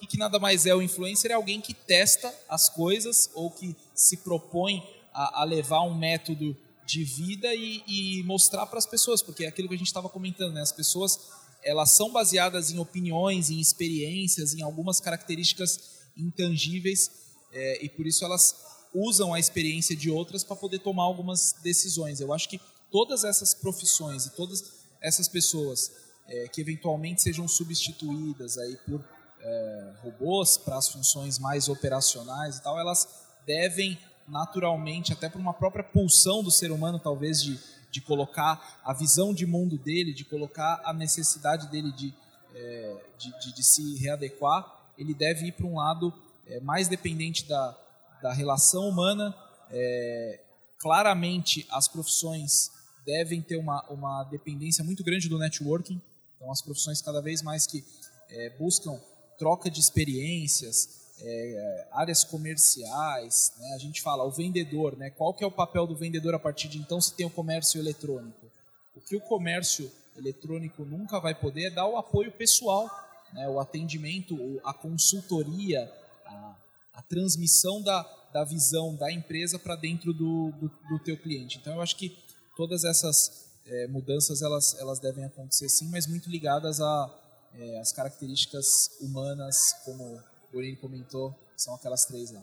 D: O que nada mais é o influencer? É alguém que testa as coisas ou que se propõe a, a levar um método de vida e, e mostrar para as pessoas, porque é aquilo que a gente estava comentando, né? As pessoas elas são baseadas em opiniões, em experiências, em algumas características intangíveis é, e por isso elas usam a experiência de outras para poder tomar algumas decisões. Eu acho que todas essas profissões e todas essas pessoas é, que eventualmente sejam substituídas aí por é, robôs para as funções mais operacionais e tal, elas devem naturalmente, até por uma própria pulsão do ser humano, talvez de, de colocar a visão de mundo dele, de colocar a necessidade dele de, é, de, de, de, se readequar, ele deve ir para um lado é, mais dependente da, da relação humana. É, claramente, as profissões devem ter uma, uma dependência muito grande do networking. Então, as profissões cada vez mais que é, buscam troca de experiências, é, áreas comerciais, né? a gente fala o vendedor, né? qual que é o papel do vendedor a partir de então se tem o comércio eletrônico? O que o comércio eletrônico nunca vai poder é dar o apoio pessoal, né? o atendimento, a consultoria, a, a transmissão da, da visão da empresa para dentro do, do, do teu cliente. Então eu acho que todas essas é, mudanças elas, elas devem acontecer sim, mas muito ligadas a é, as características humanas, como o Borini comentou, são aquelas três lá.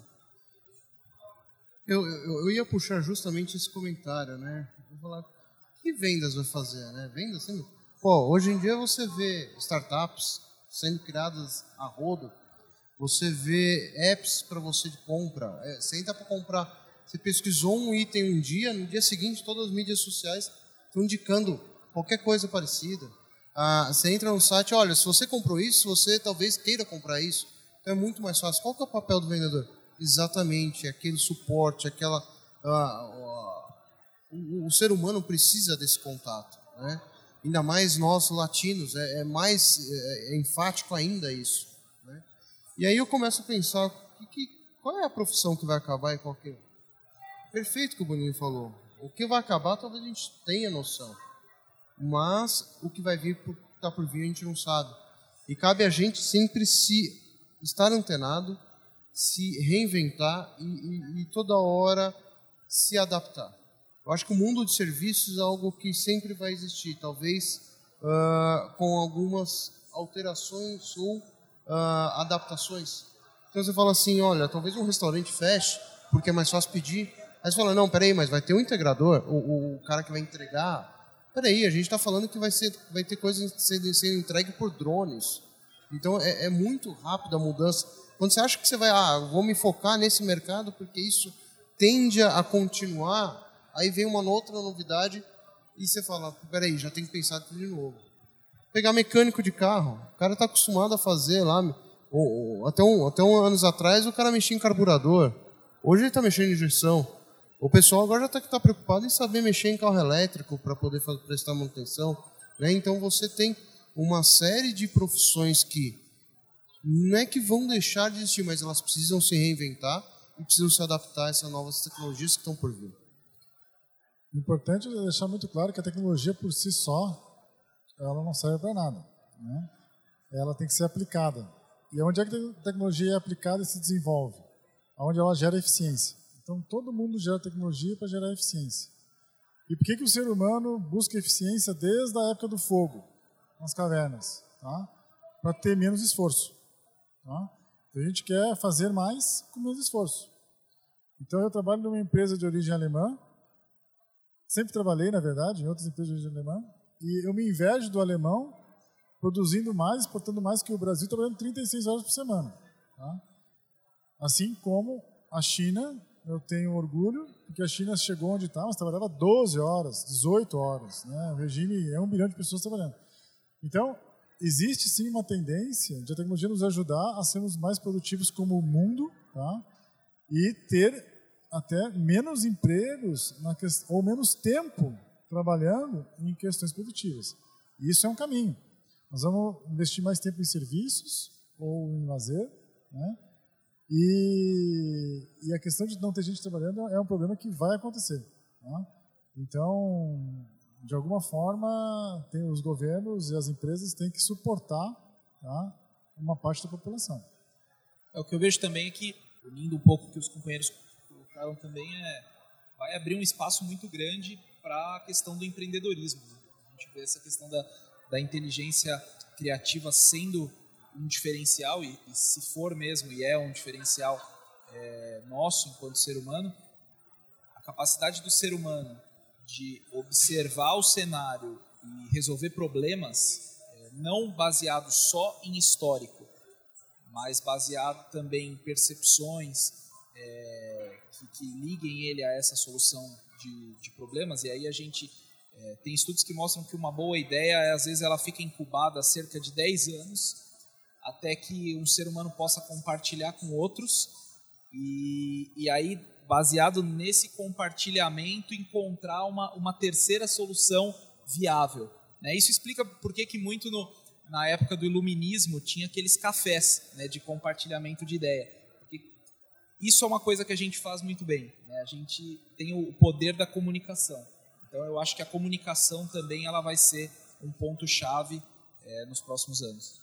C: Eu, eu, eu, ia puxar justamente esse comentário, né? Vou falar, que vendas vai fazer, né? Vendas sendo... Pô, hoje em dia você vê startups sendo criadas a rodo, você vê apps para você de compra, é, você entra para comprar você pesquisou um item um dia, no dia seguinte todas as mídias sociais estão indicando qualquer coisa parecida. Ah, você entra no site, olha, se você comprou isso, você talvez queira comprar isso. Então é muito mais fácil. Qual que é o papel do vendedor? Exatamente, aquele suporte, aquela... Ah, ah, o, o, ser humano precisa desse contato, né? Ainda mais nós latinos, é, é mais é, é enfático ainda isso. E aí eu começo a pensar, que, que, qual é a profissão que vai acabar e qual que é? Perfeito que o Boninho falou. O que vai acabar talvez a gente tenha noção. Mas o que vai vir por, tá por vir a gente não sabe. E cabe a gente sempre se estar antenado, se reinventar e, e, e toda hora se adaptar. Eu acho que o mundo de serviços é algo que sempre vai existir, talvez uh, com algumas alterações ou uh, adaptações. Então você fala assim, olha, talvez um restaurante feche porque é mais fácil pedir, Aí você fala, não, peraí, mas vai ter um integrador, o, o cara que vai entregar. Peraí, a gente está falando que vai, ser, vai ter coisas sendo, sendo entregue por drones. Então é, é, muito rápido a mudança. Quando você acha que você vai, ah, vou me focar nesse mercado porque isso tende a continuar, aí vem uma outra novidade e você fala, peraí, já tem que pensar tudo de novo. Pegar mecânico de carro, o cara está acostumado a fazer lá, ou, ou, até, um, até um anos atrás o cara mexia em carburador, hoje ele está mexendo em injeção. O pessoal agora já está tá preocupado em saber mexer em carro elétrico para poder fazer, prestar manutenção. Né? Então você tem uma série de profissões que não é que vão deixar de existir, mas elas precisam se reinventar e precisam se adaptar a essas novas tecnologias que estão por vir.
E: Importante deixar muito claro que a tecnologia por si só ela não serve para nada. Né? Ela tem que ser aplicada. E onde é que a tecnologia é aplicada e se desenvolve? Onde ela gera eficiência. Então, todo mundo gera tecnologia para gerar eficiência. E por que, que o ser humano busca eficiência desde a época do fogo, nas cavernas? Tá? Para ter menos esforço. Tá? Então, a gente quer fazer mais com menos esforço. Então, eu trabalho numa empresa de origem alemã. Sempre trabalhei, na verdade, em outras empresas de origem alemã. E eu me invejo do alemão produzindo mais, exportando mais que o Brasil, trabalhando 36 horas por semana. Tá? Assim como a China eu tenho orgulho, porque a China chegou onde está, mas trabalhava 12 horas, 18 horas. Né? O regime é um bilhão de pessoas trabalhando. Então, existe sim uma tendência de a tecnologia nos ajudar a sermos mais produtivos como mundo tá? e ter até menos empregos ou menos tempo trabalhando em questões produtivas. Isso é um caminho. Nós vamos investir mais tempo em serviços ou em lazer, né? E, e, a questão de não ter gente trabalhando é um problema que vai acontecer. Né? Então, de alguma forma, tem, os governos e as empresas têm que suportar tá, uma parte da população.
D: É, o que eu vejo também é que, unindo um pouco o que os companheiros colocaram também, é, vai abrir um espaço muito grande para a questão do empreendedorismo. Né? A gente vê essa questão da, da inteligência criativa sendo um diferencial, e, e, se for mesmo, e é um diferencial é, nosso enquanto ser humano, a capacidade do ser humano de observar o cenário e resolver problemas, é, não baseado só em histórico, mas baseado também em percepções é, que, que, liguem ele a essa solução de, de problemas. E aí a gente é, tem estudos que mostram que uma boa ideia, às vezes, ela fica incubada há cerca de 10 anos, até que um ser humano possa compartilhar com outros. E, e aí baseado nesse compartilhamento, encontrar uma, uma terceira solução viável. Né? Isso explica por que muito no, na época do iluminismo tinha aqueles cafés né, de compartilhamento de ideia. Isso é uma coisa que a gente faz muito bem. Né? A gente tem o poder da comunicação. Então eu acho que a comunicação também ela vai ser um ponto chave é, nos próximos anos.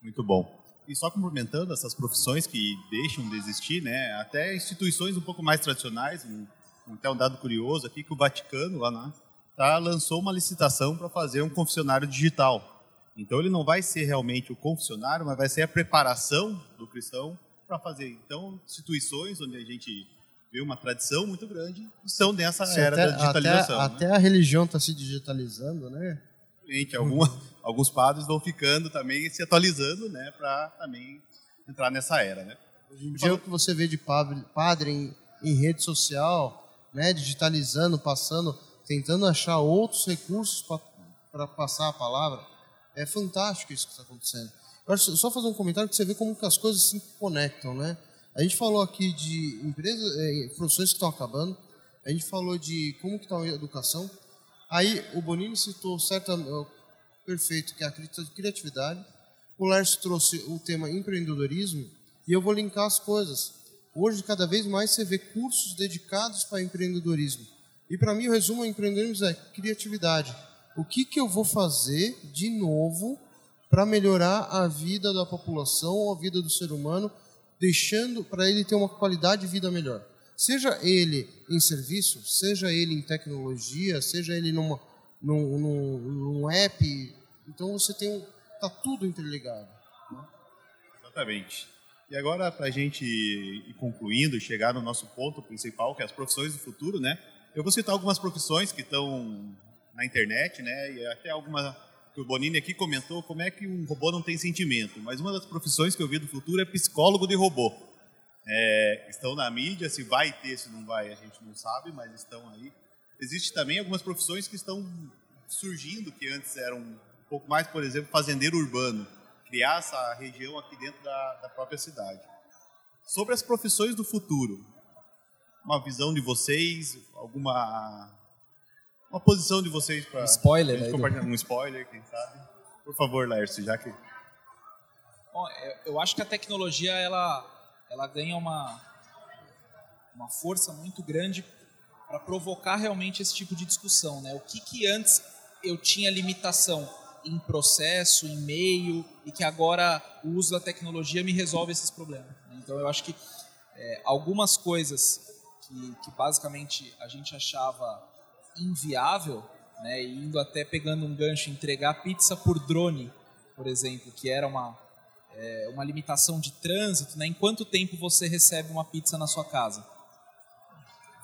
B: Muito bom. E só complementando essas profissões que deixam de existir, né, até instituições um pouco mais tradicionais, um, até um dado curioso aqui, que o Vaticano lá né, tá, lançou uma licitação para fazer um confessionário digital. Então ele não vai ser realmente o confessionário, mas vai ser a preparação do cristão para fazer. Então, instituições onde a gente vê uma tradição muito grande estão nessa Sim, era até, da digitalização.
C: Até, né? até a religião está se digitalizando, né?
B: Gente, alguma, alguns padres vão ficando também se atualizando, né, para também entrar nessa era, né?
C: Hoje em dia o que você vê de padre, padre em, em rede social, né, digitalizando, passando, tentando achar outros recursos para passar a palavra, é fantástico isso que está acontecendo. Só fazer um comentário que você vê como que as coisas se conectam, né? A gente falou aqui de empresas, eh, profissões que estão acabando, a gente falou de como que está a educação. Aí o Bonini citou certa perfeito, que é a criatividade. O Lércio trouxe o tema empreendedorismo e eu vou linkar as coisas. Hoje, cada vez mais, você vê cursos dedicados para empreendedorismo. E para mim, o resumo do empreendedorismo é criatividade. O que, que eu vou fazer de novo para melhorar a vida da população, a vida do ser humano, deixando para ele ter uma qualidade de vida melhor? Seja ele em serviço, seja ele em tecnologia, seja ele numa, num, num, num app então você tem tá tudo interligado. Né?
B: Exatamente. E agora para a gente ir concluindo, chegar no nosso ponto principal, que é as profissões do futuro, né? Eu vou citar algumas profissões que estão na internet, né? E até alguma que o Bonini aqui comentou, como é que um robô não tem sentimento. Mas uma das profissões que eu vi do futuro é psicólogo de robô. É, estão na mídia, se vai ter, se não vai, a gente não sabe, mas estão aí. Existe também algumas profissões que estão surgindo que antes eram um pouco mais, por exemplo, fazendeiro urbano, criar essa região aqui dentro da, da própria cidade. Sobre as profissões do futuro, uma visão de vocês, alguma uma posição de vocês para
D: um spoiler, né,
B: compartilhar um spoiler, quem sabe? Por favor, Lércio, já que
D: Bom, eu acho que a tecnologia ela ela ganha uma uma força muito grande para provocar realmente esse tipo de discussão, né? O que que antes eu tinha limitação em processo, em meio, e que agora o uso da tecnologia me resolve esses problemas. Né? Então eu acho que é, algumas coisas que, que, basicamente a gente achava inviável, né, indo até pegando um gancho, entregar pizza por drone, por exemplo, que era uma, é, uma limitação de trânsito, né, em quanto tempo você recebe uma pizza na sua casa?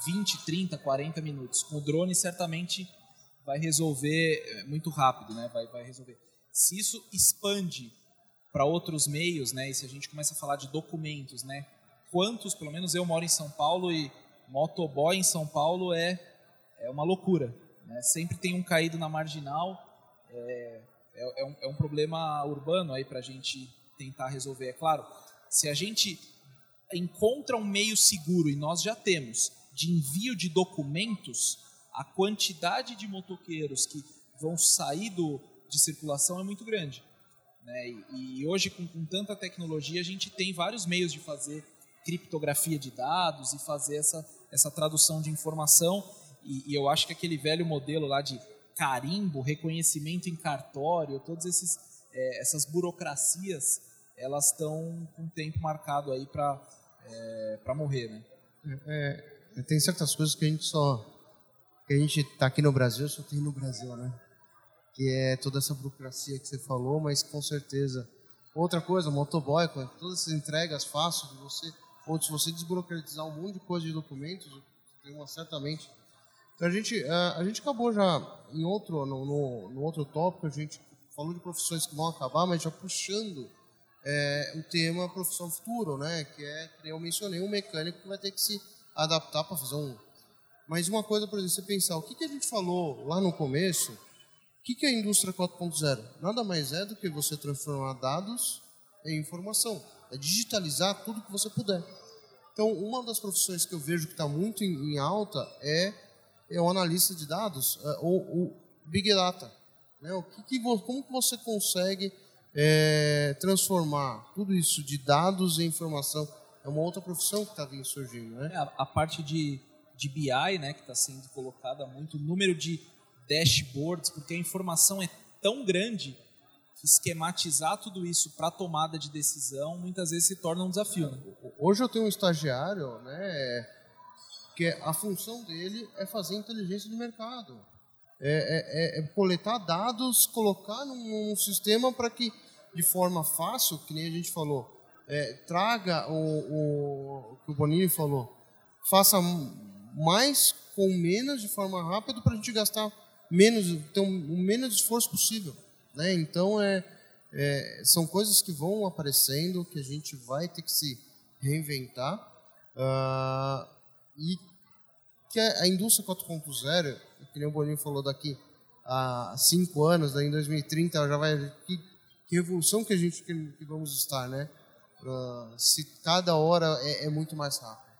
D: 20, 30, 40 minutos. Com o drone, certamente vai resolver eh, muito rápido, né? Vai, vai resolver. Se isso expande para outros meios, né? E se a gente começa a falar de documentos, né? Quantos, pelo menos eu moro em São Paulo e motoboy em São Paulo é é uma loucura, né? Sempre tem um caído na marginal. É, é, é um, é um problema urbano aí para a gente tentar resolver. É claro, se a gente encontra um meio seguro e nós já temos de envio de documentos, a quantidade de motoqueiros que vão sair do, de circulação é muito grande. Né? E, e hoje, com, com, tanta tecnologia, a gente tem vários meios de fazer criptografia de dados e fazer essa, essa tradução de informação. E, e eu acho que aquele velho modelo lá de carimbo, reconhecimento em cartório, todas é, essas burocracias, elas estão com tempo marcado aí para é, morrer, né?
C: É, tem certas coisas que a gente só que a gente está aqui no Brasil só tem no Brasil, né? Que é toda essa burocracia que você falou, mas com certeza outra coisa, motoboy, todas essas entregas fáceis de você ou se você desburocratizar um monte de coisa de documentos, tem uma certamente. Então a gente a, gente acabou já em outro no, no, no outro tópico a gente falou de profissões que vão acabar, mas já puxando é, o tema profissão futuro, né? Que é, que eu mencionei, um mecânico que vai ter que se adaptar para fazer um. Mas uma coisa, por exemplo, você pensar, o que, que a gente falou lá no começo, o que, que é a indústria 4.0? Nada mais é do que você transformar dados em informação. É digitalizar tudo que você puder. Então, uma das profissões que eu vejo que está muito em, em, alta é, é o analista de dados, é, ou o Big Data. Né? O que, que, como que você consegue é, transformar tudo isso de dados em informação. É uma outra profissão que está vindo surgindo, né?
D: É, a, a, parte de, de BI, né, que está sendo colocada muito, o número de dashboards, porque a informação é tão grande que esquematizar tudo isso para tomada de decisão muitas vezes se torna um desafio. Né?
C: Hoje eu tenho um estagiário, né, que a função dele é fazer inteligência de mercado. É, é, é, é coletar dados, colocar num, num sistema para que de forma fácil, que nem a gente falou, é, traga o, o que o Bonini falou, faça mais com menos de forma rápida para a gente gastar menos, ter um, o menos esforço possível. Né? Então, é, é, são coisas que vão aparecendo, que a gente vai ter que se reinventar. Uh, e que a indústria 4.0, que nem o Boninho falou daqui a cinco anos, daí em 2030 ela já vai que que evolução que a gente que, que vamos estar, né? Uh, se cada hora é, é, muito mais rápido.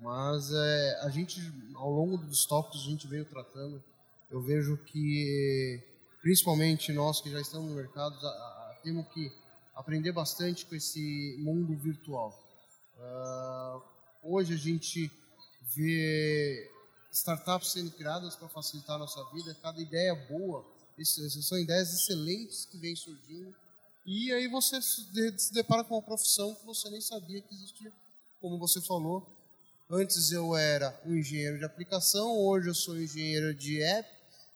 C: Mas é, a gente, ao longo dos tópicos, a gente veio tratando. Eu vejo que, principalmente nós que já estamos no mercado, a, a, temos que aprender bastante com esse mundo virtual. Uh, hoje a gente vê startups sendo criadas para facilitar a nossa vida, cada ideia boa, são ideias excelentes que vêm surgindo e aí você se depara com uma profissão que você nem sabia que existia. Como você falou, antes eu era um engenheiro de aplicação, hoje eu sou engenheiro de app,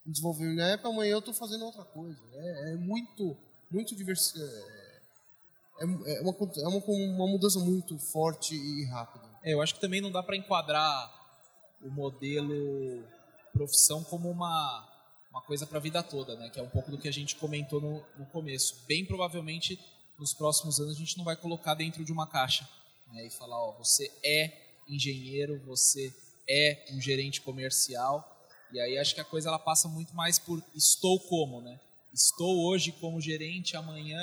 C: desenvolvimento de app, amanhã eu estou fazendo outra coisa. É, é muito, muito diverso. É, é, uma, é uma, uma mudança muito forte e rápida.
D: É, eu acho que também não dá para enquadrar o modelo profissão como uma uma coisa para a vida toda, né? Que é um pouco do que a gente comentou no, no, começo. Bem provavelmente nos próximos anos a gente não vai colocar dentro de uma caixa né? e falar, ó, você é engenheiro, você é um gerente comercial. E aí acho que a coisa ela passa muito mais por estou como, né? Estou hoje como gerente, amanhã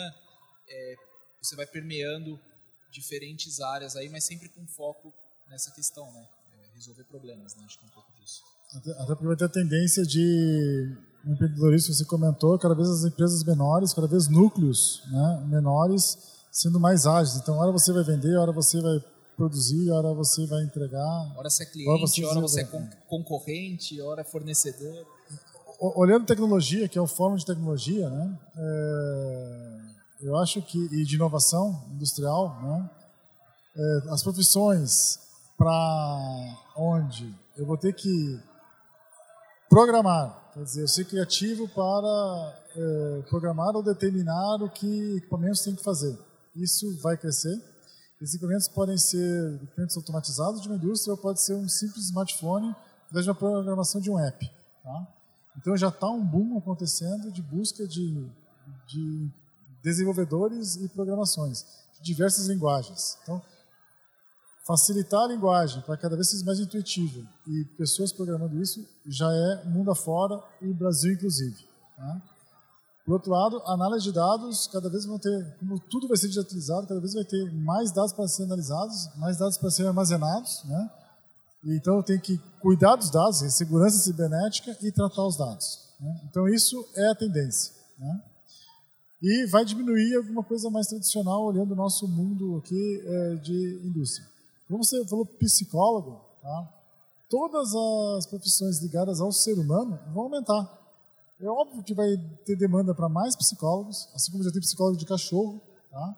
D: é, você vai permeando diferentes áreas aí, mas sempre com foco nessa questão, né? É, resolver problemas, né? Acho que é um pouco disso.
E: Até, até porque vai ter a tendência de empreendedorismo, você comentou, cada vez as empresas menores, cada vez núcleos né, menores sendo mais ágeis. Então, hora você vai vender, hora você vai produzir, hora você vai entregar.
D: Hora você é cliente, hora você, hora você é concorrente, hora é fornecedor.
E: Olhando tecnologia, que é o fórum de tecnologia, né, é, eu acho que, e de inovação industrial, né, é, as profissões para onde eu vou ter que programar. Quer dizer, eu ser criativo para é, programar ou determinar o que equipamentos tem que fazer. Isso vai crescer. Esses equipamentos podem ser equipamentos automatizados de uma indústria ou pode ser um simples smartphone através de uma programação de um app. Tá? Então já está um boom acontecendo de busca de, de desenvolvedores e programações de diversas linguagens. Então, facilitar a linguagem para cada vez ser mais intuitivo e pessoas programando isso já é mundo afora e Brasil inclusive. Né? Por outro lado, análise de dados, cada vez vão ter, como tudo vai ser digitalizado, cada vez vai ter mais dados para serem analisados, mais dados para serem armazenados, né? Então tenho que cuidar dos dados, segurança cibernética e tratar os dados. Né? Então isso é a tendência, né? E vai diminuir alguma coisa mais tradicional olhando o nosso mundo aqui é, de indústria. Como você falou psicólogo, tá? todas as profissões ligadas ao ser humano vão aumentar. É óbvio que vai ter demanda para mais psicólogos, assim como já tem psicólogo de cachorro, tá?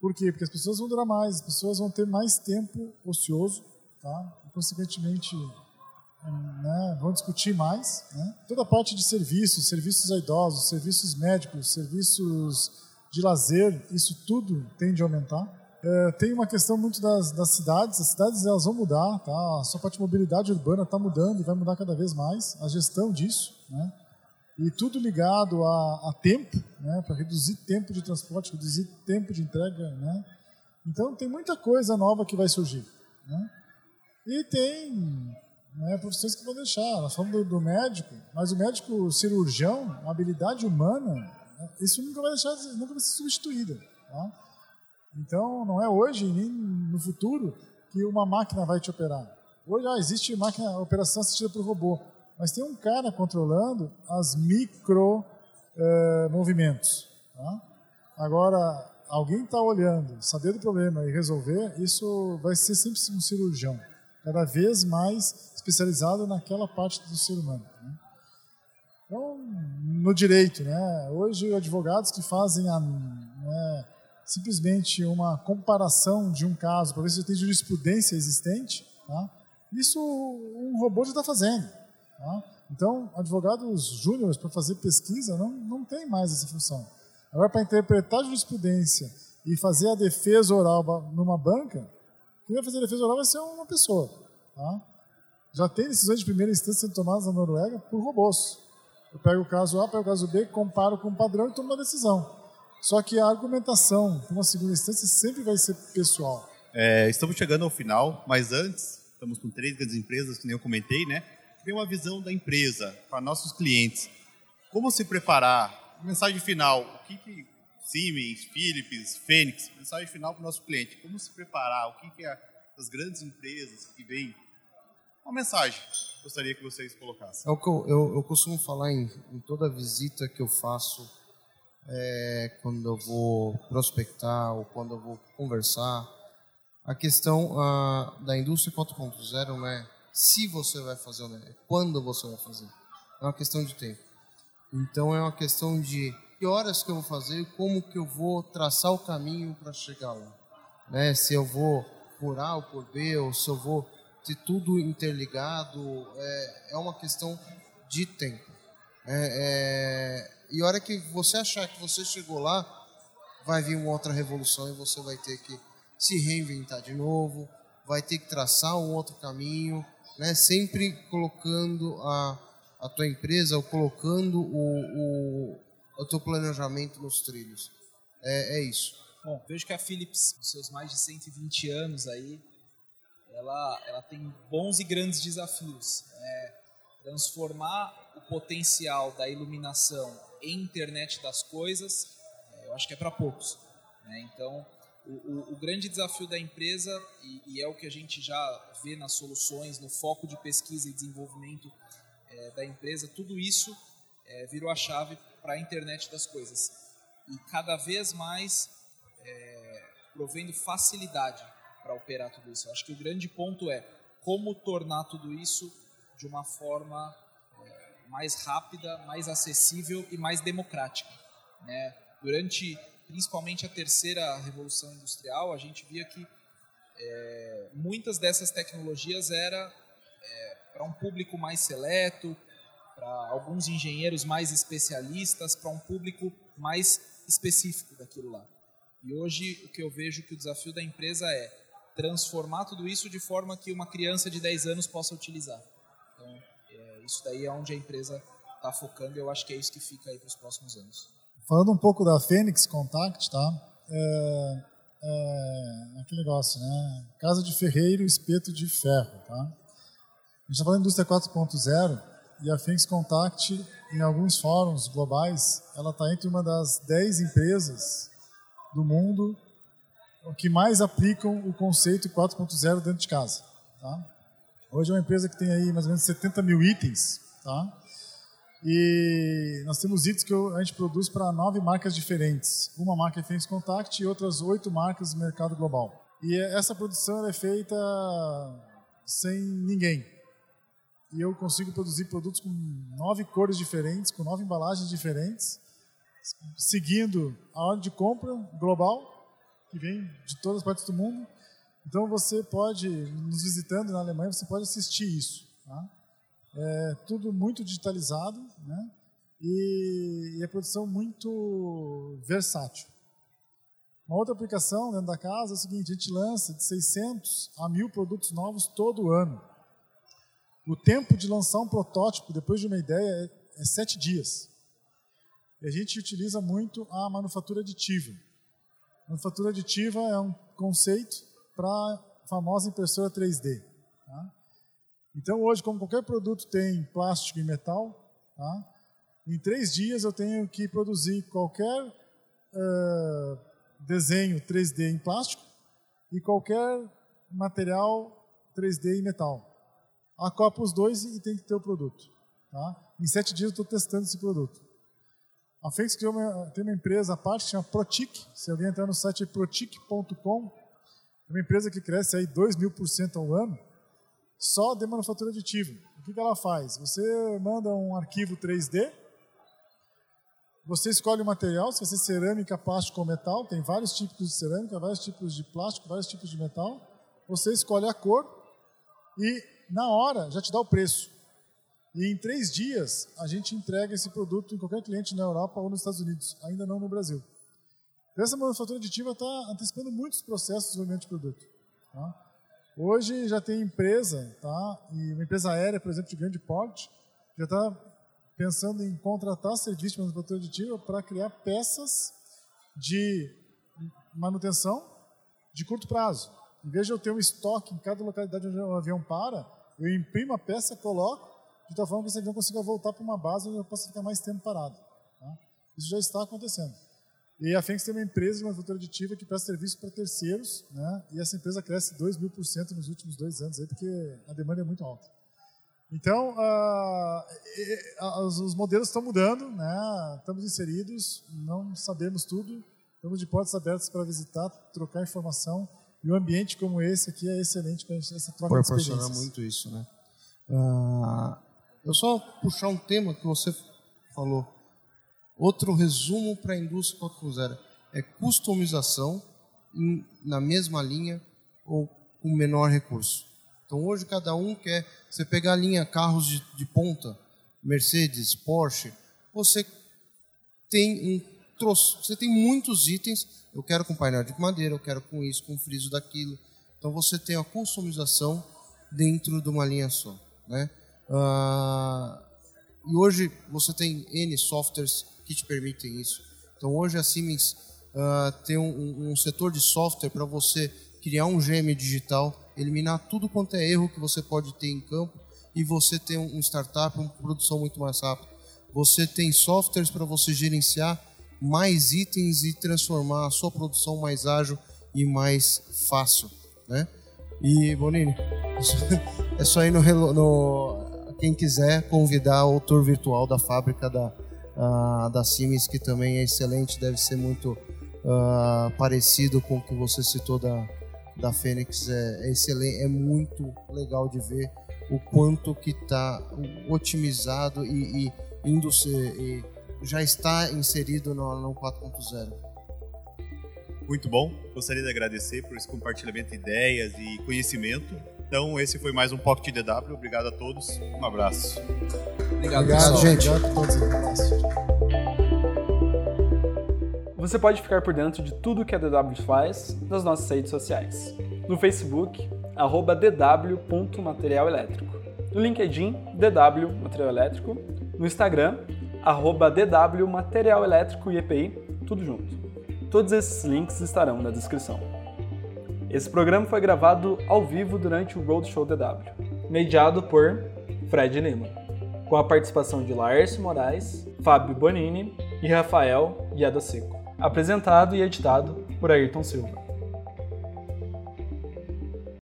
E: Por quê? Porque as pessoas vão durar mais, as pessoas vão ter mais tempo ocioso, tá? E, consequentemente, né, vão discutir mais. Né? Toda a parte de serviços, serviços a idosos, serviços médicos, serviços de lazer, isso tudo tende a aumentar. É, tem uma questão muito das, das, cidades, as cidades elas vão mudar, tá? a sua parte de mobilidade urbana está mudando e vai mudar cada vez mais, a gestão disso, né? e tudo ligado a, a tempo, né? para reduzir tempo de transporte, reduzir tempo de entrega. Né? Então tem muita coisa nova que vai surgir. Né? E tem né, profissões que vão deixar. Nós falamos do, do, médico, mas o médico cirurgião, a habilidade humana, né, isso nunca vai deixar, nunca vai ser substituída. Tá? Então, não é hoje nem no futuro que uma máquina vai te operar. Hoje ah, existe máquina, operação assistida por robô, mas tem um cara controlando as micro eh, movimentos. Tá? Agora, alguém está olhando, saber do problema e resolver, isso vai ser sempre um cirurgião cada vez mais especializado naquela parte do ser humano. Né? Então, no direito, né? hoje advogados que fazem a, né, simplesmente uma comparação de um caso para ver se tem jurisprudência existente, tá? isso um robô já está fazendo. Tá? Então, advogados júniores para fazer pesquisa não, não tem mais essa função. Agora, para interpretar jurisprudência e fazer a defesa oral numa banca, quem vai fazer defesa oral vai ser uma pessoa. Tá? Já tem decisões de primeira instância sendo tomadas na Noruega por robôs. Eu pego o caso A, pego o caso B, comparo com o padrão e tomo uma decisão. Só que a argumentação para uma segunda instância sempre vai ser pessoal.
B: É, estamos chegando ao final, mas antes, estamos com três grandes empresas, que nem eu comentei, né? Tem uma visão da empresa para nossos clientes. Como se preparar? Mensagem final, o que, que Siemens, Philips, Fênix, mensagem final para o nosso cliente. Como se preparar? O que, que é as grandes empresas que vêm? Uma mensagem gostaria que vocês colocassem.
C: É o que eu, eu, eu costumo falar em, em, toda visita que eu faço, é, quando eu vou prospectar ou quando eu vou conversar. A questão a, da indústria 4.0 não é se você vai fazer ou não, é quando você vai fazer. É uma questão de tempo. Então é uma questão de que horas que eu vou fazer como que eu vou traçar o caminho para chegar lá. Né? Se eu vou por A ou por B, ou se eu vou ter tudo interligado, é, é uma questão de tempo. É, é, e a hora que você achar que você chegou lá, vai vir uma outra revolução e você vai ter que se reinventar de novo, vai ter que traçar um outro caminho, né? sempre colocando a, a tua empresa ou colocando o, o o teu planejamento nos trilhos. É, é isso.
D: Bom, vejo que a Philips, os seus mais de 120 anos aí, ela, ela tem bons e grandes desafios. É, transformar o potencial da iluminação em internet das coisas, é, eu acho que é para poucos. Né? Então, o, o, o, grande desafio da empresa, e, e, é o que a gente já vê nas soluções, no foco de pesquisa e desenvolvimento é, da empresa, tudo isso é, virou a chave para a internet das coisas. E cada vez mais é, provendo facilidade para operar tudo isso. Eu acho que o grande ponto é como tornar tudo isso de uma forma é, mais rápida, mais acessível e mais democrática. Né? Durante, principalmente a terceira revolução industrial, a gente via que é, muitas dessas tecnologias era é, para um público mais seleto, para alguns engenheiros mais especialistas, para um público mais específico daquilo lá. E hoje o que eu vejo que o desafio da empresa é transformar tudo isso de forma que uma criança de 10 anos possa utilizar. Então, é, isso daí é onde a empresa está focando e eu acho que é isso que fica aí para os próximos anos.
E: Falando um pouco da Fênix Contact, tá? É, é, aquele negócio, né? Casa de ferreiro, espeto de ferro, tá? A gente está falando de indústria 4.0 e a Phoenix Contact, em alguns fóruns globais, ela está entre uma das 10 empresas do mundo que mais aplicam o conceito 4.0 dentro de casa. Tá? Hoje é uma empresa que tem aí mais ou menos 70 mil itens. Tá? E nós temos itens que a gente produz para nove marcas diferentes. Uma marca é Phoenix Contact e outras oito marcas do mercado global. E essa produção é feita sem ninguém. E eu consigo produzir produtos com nove cores diferentes, com nove embalagens diferentes, seguindo a ordem de compra global, que vem de todas as partes do mundo. Então você pode, nos visitando na Alemanha, você pode assistir isso. Tá? É tudo muito digitalizado, né? E, e a produção muito versátil. Uma outra aplicação dentro da casa é o seguinte: a gente lança de 600 a 1000 produtos novos todo ano. O tempo de lançar um protótipo depois de uma ideia é, é sete dias. E a gente utiliza muito a manufatura aditiva. A manufatura aditiva é um conceito para a famosa impressora 3D. Tá? Então, hoje, como qualquer produto tem plástico e metal, tá? em três dias eu tenho que produzir qualquer uh, desenho 3D em plástico e qualquer material 3D em metal. Acopla os dois e tem que ter o produto. Tá? Em sete dias eu estou testando esse produto. A Fênix criou uma, tem uma empresa à parte chama Protic. Se alguém entrar no site protic.com, é uma empresa que cresce aí 2 mil por cento ao ano, só de manufatura aditiva. O que, que ela faz? Você manda um arquivo 3D, você escolhe o material, se vai ser cerâmica, plástico ou metal, tem vários tipos de cerâmica, vários tipos de plástico, vários tipos de metal. Você escolhe a cor e, na hora, já te dá o preço. E em três dias, a gente entrega esse produto em qualquer cliente na Europa ou nos Estados Unidos, ainda não no Brasil. Então, essa manufatura aditiva está antecipando muitos processos de desenvolvimento de produto. Tá? Hoje já tem empresa, tá? e uma empresa aérea, por exemplo, de grande porte, já está pensando em contratar serviço de manufatura aditiva para criar peças de manutenção de curto prazo. Em vez de eu ter um estoque em cada localidade onde o avião para, eu imprimo a peça, coloco, de tal forma que esse avião consiga voltar para uma base onde eu possa ficar mais tempo parado. Tá? Isso já está acontecendo. E a Fênix tem uma empresa de manufatura aditiva que presta serviço para terceiros, né? e essa empresa cresce 2 mil por cento nos últimos dois anos, aí, porque a demanda é muito alta. Então, uh, os, os, modelos estão mudando, né? estamos inseridos, não sabemos tudo, estamos de portas abertas para visitar, trocar informação, e um ambiente como esse aqui é excelente para essa troca de experiências.
C: Proporcionar muito isso, né? Uh, eu só puxar um tema que você falou. Outro resumo para a indústria 4.0 é customização em, na mesma linha ou com menor recurso. Então hoje cada um quer, você pegar a linha carros de, de ponta, Mercedes, Porsche, você tem um troço, você tem muitos itens, eu quero com painel de madeira, eu quero com isso, com friso daquilo. Então você tem a customização dentro de uma linha só, né? Uh, e hoje você tem N softwares que te permitem isso. Então hoje a Siemens uh, tem um, um, setor de software para você criar um GM digital eliminar tudo quanto é erro que você pode ter em campo e você ter um startup, uma produção muito mais rápida. Você tem softwares para você gerenciar mais itens e transformar a sua produção mais ágil e mais fácil, né? E Bonini, é só ir no, no quem quiser convidar o tour virtual da fábrica da uh, da Siemens que também é excelente, deve ser muito uh, parecido com o que você citou da da Fênix é, é excelente, é muito legal de ver o quanto que está otimizado e, e indo e já está inserido no, no 4.0.
B: Muito bom. Gostaria de agradecer por esse compartilhamento de ideias e conhecimento. Então, esse foi mais um Pocket DW. Obrigado a todos. Um abraço.
C: Obrigado, Obrigado gente. Obrigado a todos. Um
A: abraço. Você pode ficar por dentro de tudo que a DW faz nas nossas redes sociais. No Facebook, arroba dw.materialelétrico. No LinkedIn, DW Material Elétrico. No Instagram, arroba DW Material Elétrico e EPI, tudo junto. Todos esses links estarão na descrição. Esse programa foi gravado ao vivo durante o Roadshow DW, mediado por Fred Lima, com a participação de Laércio Moraes, Fábio Bonini e Rafael Yadosico apresentado e editado por Ayrton Silva.